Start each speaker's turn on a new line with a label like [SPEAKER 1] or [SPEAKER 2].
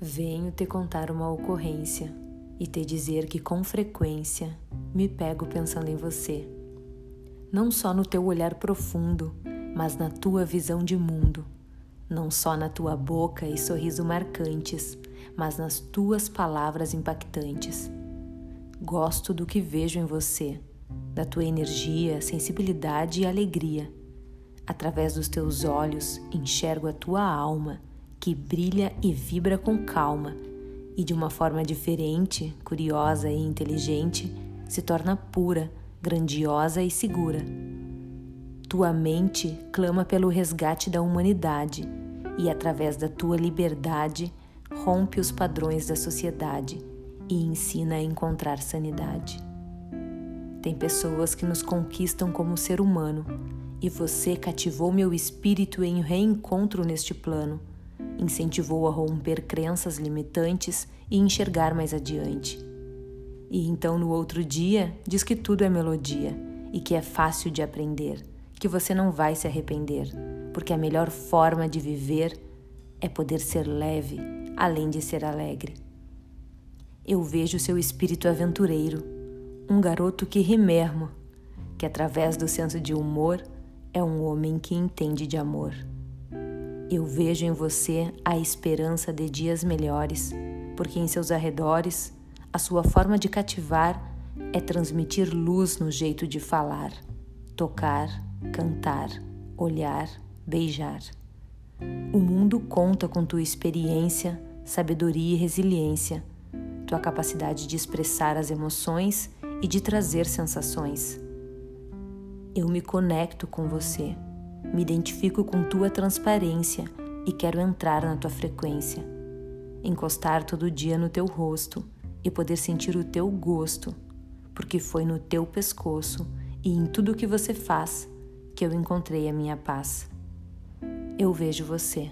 [SPEAKER 1] Venho te contar uma ocorrência e te dizer que com frequência me pego pensando em você. Não só no teu olhar profundo, mas na tua visão de mundo. Não só na tua boca e sorriso marcantes, mas nas tuas palavras impactantes. Gosto do que vejo em você, da tua energia, sensibilidade e alegria. Através dos teus olhos enxergo a tua alma que brilha e vibra com calma e de uma forma diferente, curiosa e inteligente, se torna pura, grandiosa e segura. Tua mente clama pelo resgate da humanidade e, através da tua liberdade, rompe os padrões da sociedade e ensina a encontrar sanidade. Tem pessoas que nos conquistam como ser humano e você cativou meu espírito em reencontro neste plano incentivou a romper crenças limitantes e enxergar mais adiante. E então no outro dia diz que tudo é melodia e que é fácil de aprender, que você não vai se arrepender, porque a melhor forma de viver é poder ser leve, além de ser alegre. Eu vejo seu espírito aventureiro, um garoto que rimermo, que através do senso de humor é um homem que entende de amor. Eu vejo em você a esperança de dias melhores, porque em seus arredores a sua forma de cativar é transmitir luz no jeito de falar, tocar, cantar, olhar, beijar. O mundo conta com tua experiência, sabedoria e resiliência, tua capacidade de expressar as emoções e de trazer sensações. Eu me conecto com você me identifico com tua transparência e quero entrar na tua frequência. Encostar todo dia no teu rosto e poder sentir o teu gosto, porque foi no teu pescoço e em tudo o que você faz que eu encontrei a minha paz. Eu vejo você.